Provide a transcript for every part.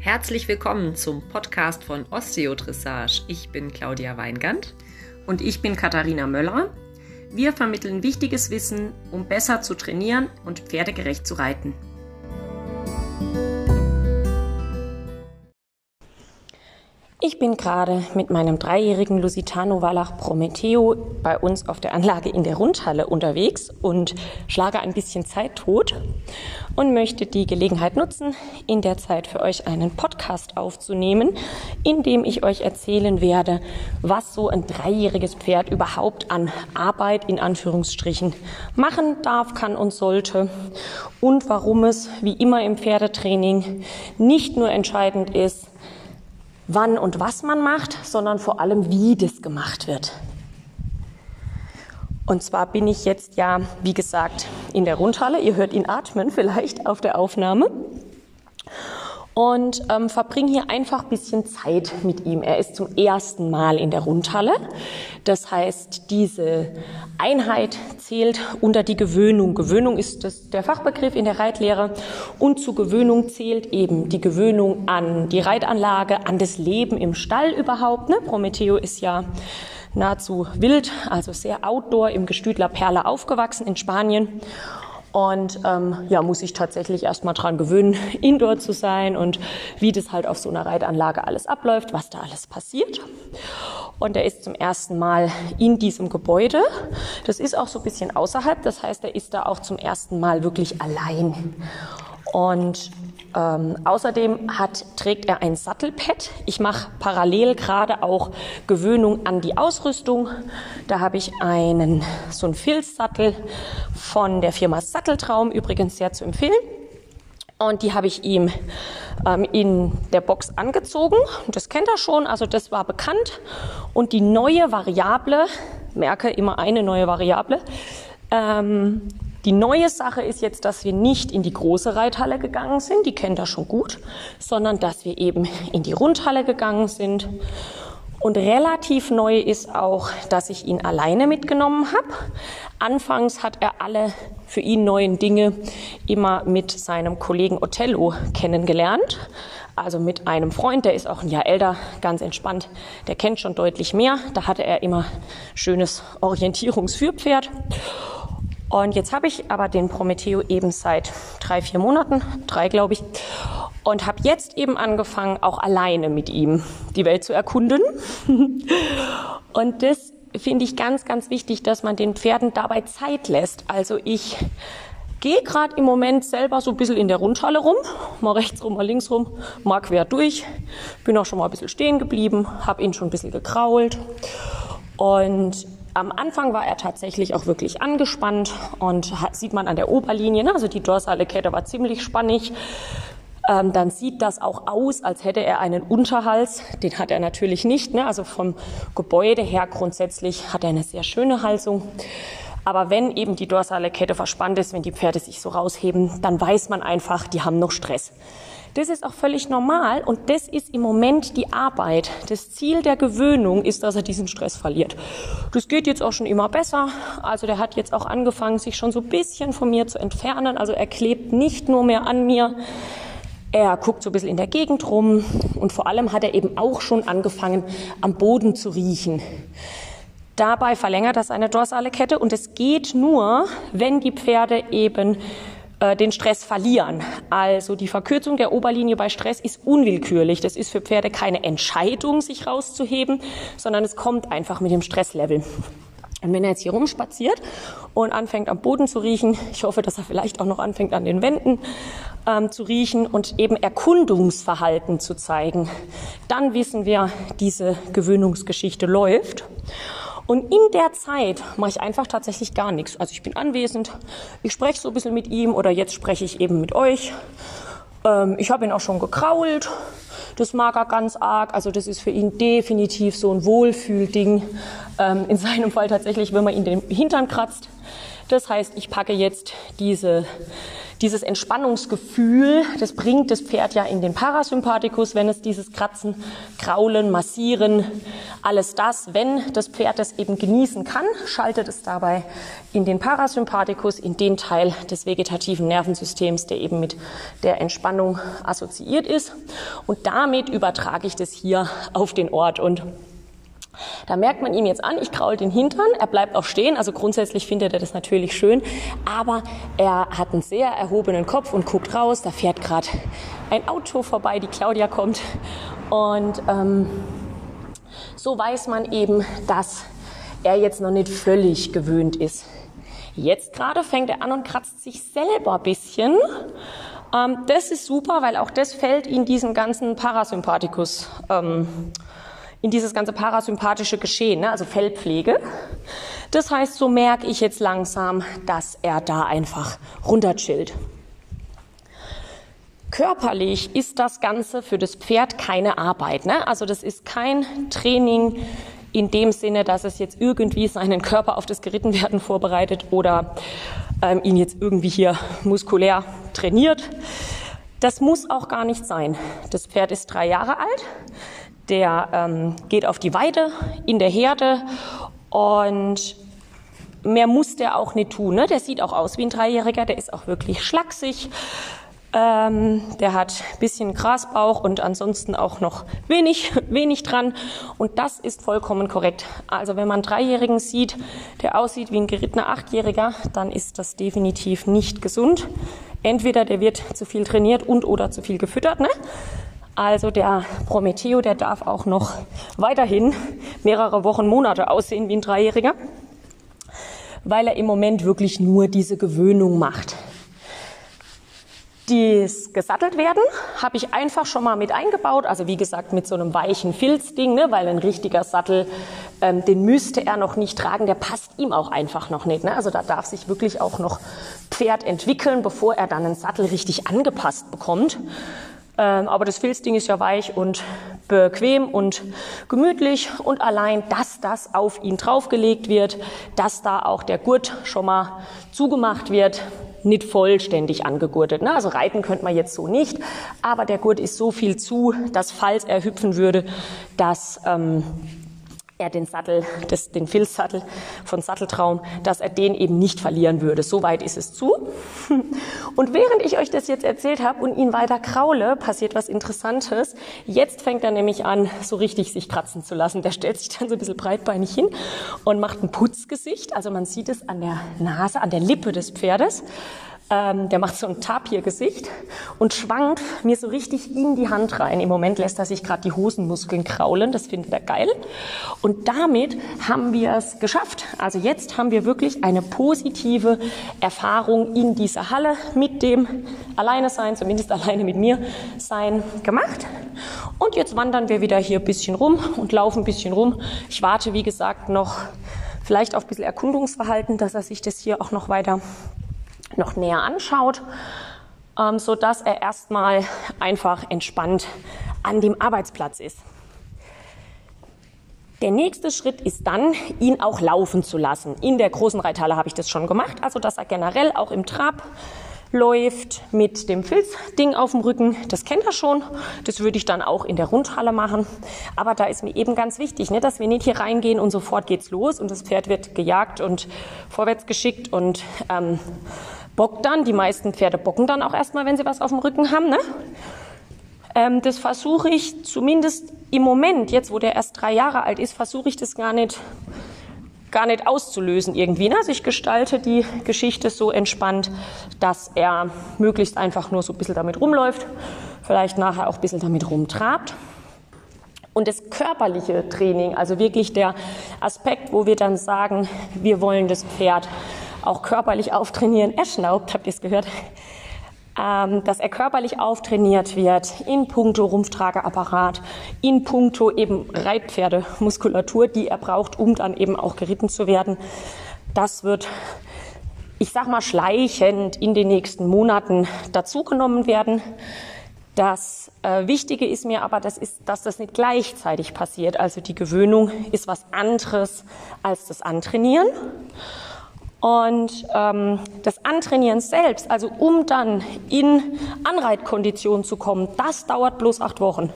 Herzlich willkommen zum Podcast von Osteodressage. Ich bin Claudia Weingand. Und ich bin Katharina Möller. Wir vermitteln wichtiges Wissen, um besser zu trainieren und pferdegerecht zu reiten. Ich bin gerade mit meinem dreijährigen Lusitano Wallach Prometheo bei uns auf der Anlage in der Rundhalle unterwegs und schlage ein bisschen Zeit tot und möchte die Gelegenheit nutzen, in der Zeit für euch einen Podcast aufzunehmen, in dem ich euch erzählen werde, was so ein dreijähriges Pferd überhaupt an Arbeit in Anführungsstrichen machen darf, kann und sollte und warum es wie immer im Pferdetraining nicht nur entscheidend ist, wann und was man macht, sondern vor allem, wie das gemacht wird. Und zwar bin ich jetzt ja, wie gesagt, in der Rundhalle. Ihr hört ihn atmen vielleicht auf der Aufnahme. Und ähm, verbringe hier einfach ein bisschen Zeit mit ihm. Er ist zum ersten Mal in der Rundhalle. Das heißt, diese Einheit zählt unter die Gewöhnung. Gewöhnung ist das, der Fachbegriff in der Reitlehre. Und zu Gewöhnung zählt eben die Gewöhnung an die Reitanlage, an das Leben im Stall überhaupt. Ne? Prometheo ist ja nahezu wild, also sehr outdoor im Gestüt La Perla aufgewachsen in Spanien. Und ähm, ja, muss ich tatsächlich erstmal dran gewöhnen, indoor zu sein und wie das halt auf so einer Reitanlage alles abläuft, was da alles passiert. Und er ist zum ersten Mal in diesem Gebäude. Das ist auch so ein bisschen außerhalb, das heißt, er ist da auch zum ersten Mal wirklich allein. Und ähm, außerdem hat, trägt er ein Sattelpad. Ich mache parallel gerade auch Gewöhnung an die Ausrüstung. Da habe ich einen so einen Filzsattel von der Firma Satteltraum, übrigens sehr zu empfehlen. Und die habe ich ihm ähm, in der Box angezogen. Das kennt er schon, also das war bekannt. Und die neue Variable, merke immer eine neue Variable, ähm, die neue Sache ist jetzt, dass wir nicht in die große Reithalle gegangen sind, die kennt er schon gut, sondern dass wir eben in die Rundhalle gegangen sind. Und relativ neu ist auch, dass ich ihn alleine mitgenommen habe. Anfangs hat er alle für ihn neuen Dinge immer mit seinem Kollegen Othello kennengelernt. Also mit einem Freund, der ist auch ein Jahr älter, ganz entspannt. Der kennt schon deutlich mehr. Da hatte er immer schönes Orientierungsführpferd. Und jetzt habe ich aber den Prometheo eben seit drei, vier Monaten, drei glaube ich, und habe jetzt eben angefangen, auch alleine mit ihm die Welt zu erkunden. und das finde ich ganz, ganz wichtig, dass man den Pferden dabei Zeit lässt. Also ich gehe gerade im Moment selber so ein bisschen in der Rundhalle rum, mal rechts rum, mal links rum, mal quer durch, bin auch schon mal ein bisschen stehen geblieben, habe ihn schon ein bisschen gekrault und am Anfang war er tatsächlich auch wirklich angespannt und hat, sieht man an der Oberlinie, ne? also die dorsale Kette war ziemlich spannig. Ähm, dann sieht das auch aus, als hätte er einen Unterhals. Den hat er natürlich nicht. Ne? Also vom Gebäude her grundsätzlich hat er eine sehr schöne Halsung. Aber wenn eben die dorsale Kette verspannt ist, wenn die Pferde sich so rausheben, dann weiß man einfach, die haben noch Stress. Das ist auch völlig normal und das ist im Moment die Arbeit. Das Ziel der Gewöhnung ist, dass er diesen Stress verliert. Das geht jetzt auch schon immer besser. Also der hat jetzt auch angefangen, sich schon so ein bisschen von mir zu entfernen. Also er klebt nicht nur mehr an mir. Er guckt so ein bisschen in der Gegend rum und vor allem hat er eben auch schon angefangen, am Boden zu riechen. Dabei verlängert er seine dorsale Kette und es geht nur, wenn die Pferde eben den Stress verlieren. Also die Verkürzung der Oberlinie bei Stress ist unwillkürlich. Das ist für Pferde keine Entscheidung, sich rauszuheben, sondern es kommt einfach mit dem Stresslevel. Und wenn er jetzt hier rumspaziert und anfängt am Boden zu riechen, ich hoffe, dass er vielleicht auch noch anfängt an den Wänden ähm, zu riechen und eben Erkundungsverhalten zu zeigen, dann wissen wir, diese Gewöhnungsgeschichte läuft. Und in der Zeit mache ich einfach tatsächlich gar nichts. Also ich bin anwesend, ich spreche so ein bisschen mit ihm oder jetzt spreche ich eben mit euch. Ähm, ich habe ihn auch schon gekrault. Das mag er ganz arg. Also das ist für ihn definitiv so ein Wohlfühlding. Ähm, in seinem Fall tatsächlich, wenn man ihn den Hintern kratzt. Das heißt, ich packe jetzt diese Dieses Entspannungsgefühl, das bringt das Pferd ja in den Parasympathikus, wenn es dieses Kratzen, Kraulen, Massieren, alles das, wenn das Pferd es eben genießen kann, schaltet es dabei in den Parasympathikus, in den Teil des vegetativen Nervensystems, der eben mit der Entspannung assoziiert ist. Und damit übertrage ich das hier auf den Ort und da merkt man ihm jetzt an, ich kraul den Hintern, er bleibt auch stehen, also grundsätzlich findet er das natürlich schön, aber er hat einen sehr erhobenen Kopf und guckt raus, da fährt gerade ein Auto vorbei, die Claudia kommt und ähm, so weiß man eben, dass er jetzt noch nicht völlig gewöhnt ist. Jetzt gerade fängt er an und kratzt sich selber ein bisschen. Ähm, das ist super, weil auch das fällt in diesen ganzen Parasympathikus. Ähm, in dieses ganze parasympathische Geschehen, ne? also Fellpflege. Das heißt, so merke ich jetzt langsam, dass er da einfach runterchillt. Körperlich ist das Ganze für das Pferd keine Arbeit. Ne? Also das ist kein Training in dem Sinne, dass es jetzt irgendwie seinen Körper auf das Gerittenwerden vorbereitet oder ähm, ihn jetzt irgendwie hier muskulär trainiert. Das muss auch gar nicht sein. Das Pferd ist drei Jahre alt der ähm, geht auf die Weide in der Herde und mehr muss der auch nicht tun. Ne? Der sieht auch aus wie ein Dreijähriger, der ist auch wirklich schlaksig. Ähm, der hat bisschen Grasbauch und ansonsten auch noch wenig, wenig dran. Und das ist vollkommen korrekt. Also wenn man einen Dreijährigen sieht, der aussieht wie ein gerittener Achtjähriger, dann ist das definitiv nicht gesund. Entweder der wird zu viel trainiert und oder zu viel gefüttert. Ne? Also der Prometheo, der darf auch noch weiterhin mehrere Wochen, Monate aussehen wie ein Dreijähriger, weil er im Moment wirklich nur diese Gewöhnung macht. Das gesattelt werden habe ich einfach schon mal mit eingebaut, also wie gesagt mit so einem weichen Filzding, ne, weil ein richtiger Sattel, ähm, den müsste er noch nicht tragen, der passt ihm auch einfach noch nicht. Ne? Also da darf sich wirklich auch noch Pferd entwickeln, bevor er dann einen Sattel richtig angepasst bekommt. Ähm, aber das Filzding ist ja weich und bequem und gemütlich und allein, dass das auf ihn draufgelegt wird, dass da auch der Gurt schon mal zugemacht wird, nicht vollständig angegurtet. Ne? Also reiten könnte man jetzt so nicht, aber der Gurt ist so viel zu, dass falls er hüpfen würde, dass ähm, er den Sattel, das, den Filzsattel von Satteltraum, dass er den eben nicht verlieren würde. So weit ist es zu. Und während ich euch das jetzt erzählt habe und ihn weiter kraule, passiert was Interessantes. Jetzt fängt er nämlich an, so richtig sich kratzen zu lassen. Der stellt sich dann so ein bisschen breitbeinig hin und macht ein Putzgesicht. Also man sieht es an der Nase, an der Lippe des Pferdes. Ähm, der macht so ein Tapir-Gesicht und schwankt mir so richtig in die Hand rein. Im Moment lässt er sich gerade die Hosenmuskeln kraulen, das findet er geil. Und damit haben wir es geschafft. Also jetzt haben wir wirklich eine positive Erfahrung in dieser Halle mit dem Alleine sein, zumindest alleine mit mir sein gemacht. Und jetzt wandern wir wieder hier ein bisschen rum und laufen ein bisschen rum. Ich warte, wie gesagt, noch vielleicht auf ein bisschen Erkundungsverhalten, dass er sich das hier auch noch weiter noch näher anschaut, ähm, so dass er erstmal einfach entspannt an dem Arbeitsplatz ist. Der nächste Schritt ist dann, ihn auch laufen zu lassen. In der großen Reithalle habe ich das schon gemacht, also dass er generell auch im Trab läuft mit dem Filzding auf dem Rücken. Das kennt er schon. Das würde ich dann auch in der Rundhalle machen. Aber da ist mir eben ganz wichtig, ne, dass wir nicht hier reingehen und sofort geht's los und das Pferd wird gejagt und vorwärts geschickt und ähm, bockt dann. Die meisten Pferde bocken dann auch erstmal, wenn sie was auf dem Rücken haben. Ne? Ähm, das versuche ich zumindest im Moment, jetzt wo der erst drei Jahre alt ist, versuche ich das gar nicht gar nicht auszulösen irgendwie. Ne? Also ich gestalte die Geschichte so entspannt, dass er möglichst einfach nur so ein bisschen damit rumläuft, vielleicht nachher auch ein bisschen damit rumtrabt. Und das körperliche Training, also wirklich der Aspekt, wo wir dann sagen, wir wollen das Pferd auch körperlich auftrainieren. Er schnaubt, habt ihr es gehört? Ähm, dass er körperlich auftrainiert wird in puncto Rumpftrageapparat, in puncto eben Reitpferdemuskulatur, die er braucht, um dann eben auch geritten zu werden. Das wird, ich sag mal, schleichend in den nächsten Monaten dazugenommen werden. Das äh, Wichtige ist mir aber, das ist, dass das nicht gleichzeitig passiert. Also die Gewöhnung ist was anderes als das Antrainieren. Und ähm, das Antrainieren selbst, also um dann in Anreitkondition zu kommen, das dauert bloß acht Wochen.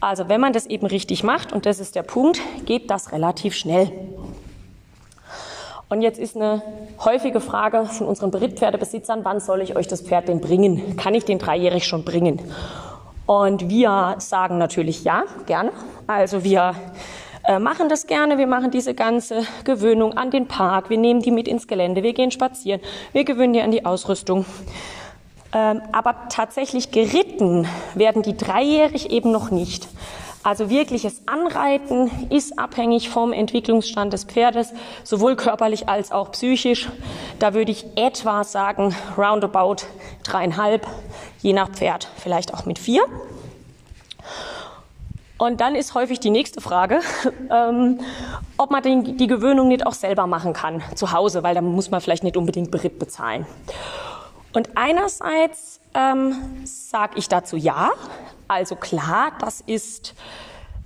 Also wenn man das eben richtig macht, und das ist der Punkt, geht das relativ schnell. Und jetzt ist eine häufige Frage von unseren Berittpferdebesitzern, wann soll ich euch das Pferd denn bringen? Kann ich den dreijährig schon bringen? Und wir sagen natürlich ja, gerne. Also wir äh, machen das gerne. Wir machen diese ganze Gewöhnung an den Park. Wir nehmen die mit ins Gelände. Wir gehen spazieren. Wir gewöhnen die an die Ausrüstung. Ähm, aber tatsächlich geritten werden die dreijährig eben noch nicht. Also wirkliches Anreiten ist abhängig vom Entwicklungsstand des Pferdes, sowohl körperlich als auch psychisch. Da würde ich etwa sagen, roundabout dreieinhalb, je nach Pferd, vielleicht auch mit vier. Und dann ist häufig die nächste Frage, ähm, ob man den, die Gewöhnung nicht auch selber machen kann, zu Hause, weil dann muss man vielleicht nicht unbedingt Beritt bezahlen. Und einerseits ähm, sage ich dazu ja, also klar, das ist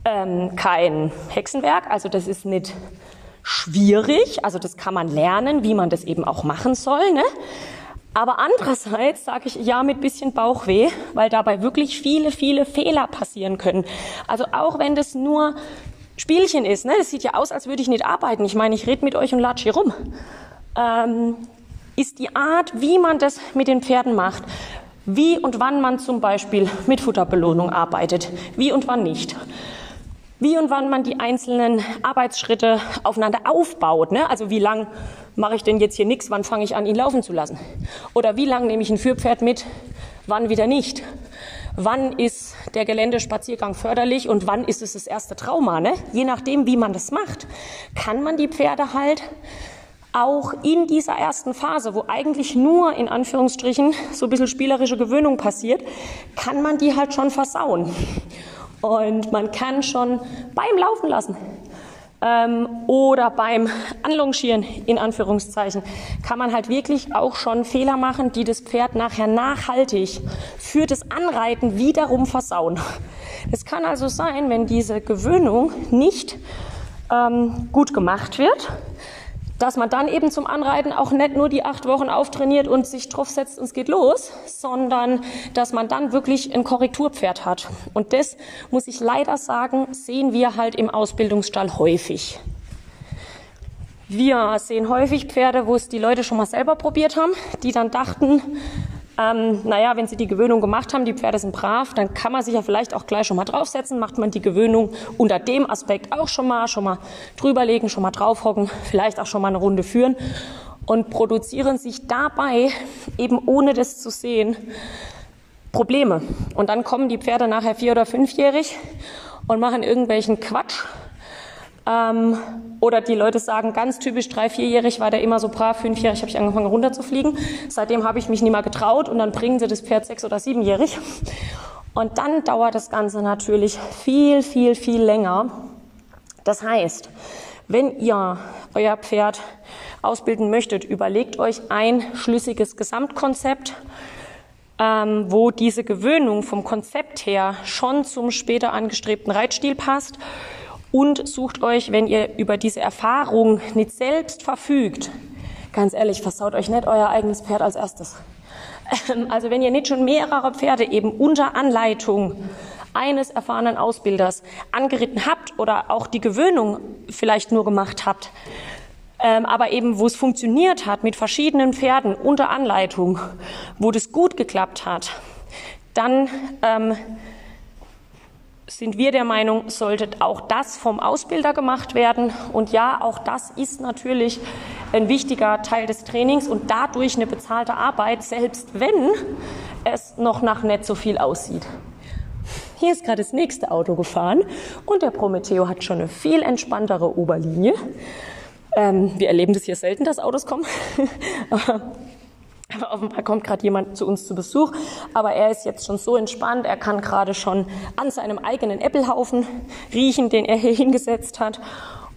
ähm, kein Hexenwerk, also das ist nicht schwierig, also das kann man lernen, wie man das eben auch machen soll. Ne? Aber andererseits sage ich ja mit bisschen Bauchweh, weil dabei wirklich viele, viele Fehler passieren können. Also auch wenn das nur Spielchen ist, ne, das sieht ja aus, als würde ich nicht arbeiten. Ich meine, ich rede mit euch und latsch hier rum. Ähm, ist die Art, wie man das mit den Pferden macht, wie und wann man zum Beispiel mit Futterbelohnung arbeitet, wie und wann nicht wie und wann man die einzelnen Arbeitsschritte aufeinander aufbaut. Ne? Also wie lang mache ich denn jetzt hier nichts, wann fange ich an, ihn laufen zu lassen? Oder wie lang nehme ich ein Führpferd mit, wann wieder nicht? Wann ist der Geländespaziergang förderlich und wann ist es das erste Trauma? Ne? Je nachdem, wie man das macht, kann man die Pferde halt auch in dieser ersten Phase, wo eigentlich nur in Anführungsstrichen so ein bisschen spielerische Gewöhnung passiert, kann man die halt schon versauen. Und man kann schon beim Laufen lassen ähm, oder beim Anlongieren, in Anführungszeichen, kann man halt wirklich auch schon Fehler machen, die das Pferd nachher nachhaltig für das Anreiten wiederum versauen. Es kann also sein, wenn diese Gewöhnung nicht ähm, gut gemacht wird, dass man dann eben zum Anreiten auch nicht nur die acht Wochen auftrainiert und sich draufsetzt und es geht los, sondern dass man dann wirklich ein Korrekturpferd hat. Und das muss ich leider sagen, sehen wir halt im Ausbildungsstall häufig. Wir sehen häufig Pferde, wo es die Leute schon mal selber probiert haben, die dann dachten, ähm, naja, wenn Sie die Gewöhnung gemacht haben, die Pferde sind brav, dann kann man sich ja vielleicht auch gleich schon mal draufsetzen. Macht man die Gewöhnung unter dem Aspekt auch schon mal, schon mal drüberlegen, schon mal draufhocken, vielleicht auch schon mal eine Runde führen und produzieren sich dabei eben ohne das zu sehen Probleme. Und dann kommen die Pferde nachher vier- oder fünfjährig und machen irgendwelchen Quatsch ähm, oder die Leute sagen, ganz typisch drei-, vierjährig war der immer so brav, fünfjährig habe ich angefangen runterzufliegen. Seitdem habe ich mich nie mehr getraut und dann bringen sie das Pferd sechs- oder siebenjährig. Und dann dauert das Ganze natürlich viel, viel, viel länger. Das heißt, wenn ihr euer Pferd ausbilden möchtet, überlegt euch ein schlüssiges Gesamtkonzept, ähm, wo diese Gewöhnung vom Konzept her schon zum später angestrebten Reitstil passt und sucht euch, wenn ihr über diese Erfahrung nicht selbst verfügt, ganz ehrlich, versaut euch nicht euer eigenes Pferd als erstes. Ähm, also wenn ihr nicht schon mehrere Pferde eben unter Anleitung eines erfahrenen Ausbilders angeritten habt oder auch die Gewöhnung vielleicht nur gemacht habt, ähm, aber eben wo es funktioniert hat mit verschiedenen Pferden unter Anleitung, wo das gut geklappt hat, dann ähm, sind wir der Meinung, sollte auch das vom Ausbilder gemacht werden. Und ja, auch das ist natürlich ein wichtiger Teil des Trainings und dadurch eine bezahlte Arbeit, selbst wenn es noch nach nicht so viel aussieht. Hier ist gerade das nächste Auto gefahren und der Prometheo hat schon eine viel entspanntere Oberlinie. Ähm, wir erleben das hier selten, dass Autos kommen. Aber offenbar kommt gerade jemand zu uns zu Besuch, aber er ist jetzt schon so entspannt, er kann gerade schon an seinem eigenen Äppelhaufen riechen, den er hier hingesetzt hat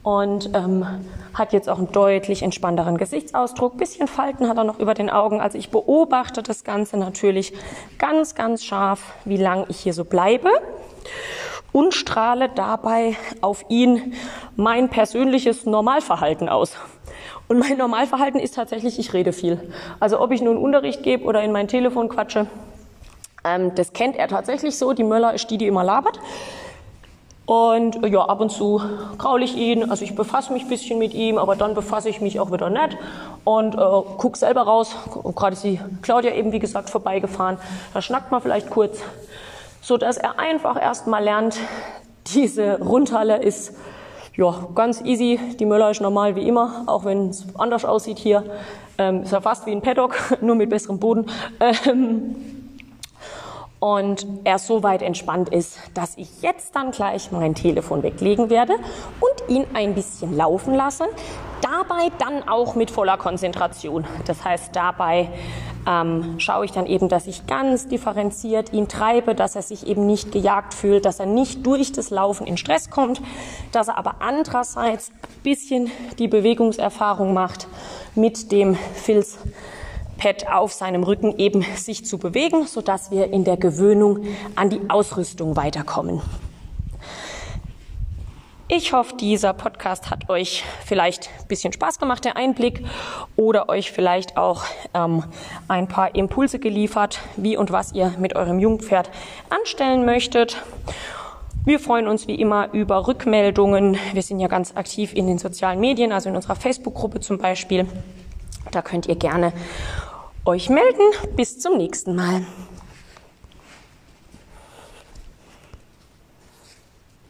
und ähm, hat jetzt auch einen deutlich entspannteren Gesichtsausdruck. Bisschen Falten hat er noch über den Augen. Also ich beobachte das Ganze natürlich ganz, ganz scharf, wie lang ich hier so bleibe und strahle dabei auf ihn mein persönliches Normalverhalten aus. Und mein Normalverhalten ist tatsächlich, ich rede viel. Also ob ich nun Unterricht gebe oder in mein Telefon quatsche, ähm, das kennt er tatsächlich so. Die Möller ist die, die immer labert. Und ja, ab und zu kraule ich ihn, also ich befasse mich ein bisschen mit ihm, aber dann befasse ich mich auch wieder nicht und äh, gucke selber raus. Gerade ist die Claudia eben, wie gesagt, vorbeigefahren. Da schnackt man vielleicht kurz, so dass er einfach erstmal lernt, diese Rundhalle ist ja ganz easy. Die Möller ist normal wie immer, auch wenn es anders aussieht hier. Ähm, ist ja fast wie ein Paddock, nur mit besserem Boden. Ähm, und er so weit entspannt ist, dass ich jetzt dann gleich mein Telefon weglegen werde und ihn ein bisschen laufen lassen. Dabei dann auch mit voller Konzentration. Das heißt, dabei ähm, schaue ich dann eben, dass ich ganz differenziert ihn treibe, dass er sich eben nicht gejagt fühlt, dass er nicht durch das Laufen in Stress kommt, dass er aber andererseits ein bisschen die Bewegungserfahrung macht mit dem Filz Pad auf seinem Rücken eben sich zu bewegen, sodass wir in der Gewöhnung an die Ausrüstung weiterkommen. Ich hoffe, dieser Podcast hat euch vielleicht ein bisschen Spaß gemacht, der Einblick, oder euch vielleicht auch ähm, ein paar Impulse geliefert, wie und was ihr mit eurem Jungpferd anstellen möchtet. Wir freuen uns wie immer über Rückmeldungen. Wir sind ja ganz aktiv in den sozialen Medien, also in unserer Facebook-Gruppe zum Beispiel. Da könnt ihr gerne euch melden. Bis zum nächsten Mal.